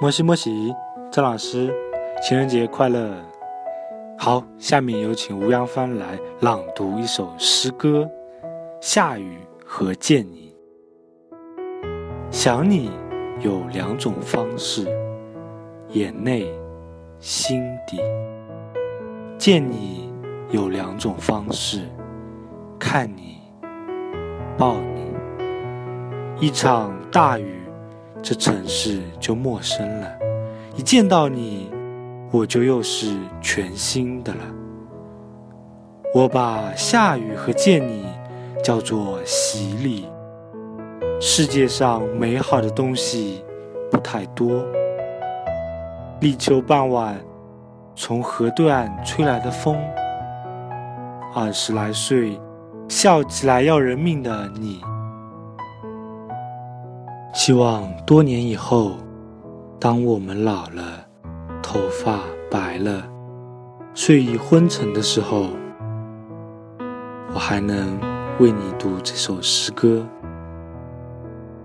摩西摩西，张老师，情人节快乐！好，下面有请吴阳帆来朗读一首诗歌《下雨和见你》。想你有两种方式：眼泪、心底；见你有两种方式：看你、抱你。一场大雨。这城市就陌生了，一见到你，我就又是全新的了。我把下雨和见你叫做洗礼。世界上美好的东西不太多。立秋傍晚，从河对岸吹来的风，二十来岁，笑起来要人命的你。希望多年以后，当我们老了，头发白了，睡意昏沉的时候，我还能为你读这首诗歌，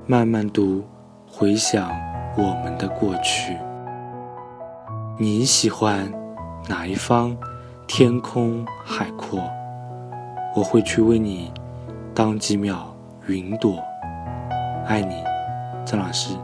慢慢读，回想我们的过去。你喜欢哪一方？天空海阔，我会去为你当几秒云朵，爱你。郑老师。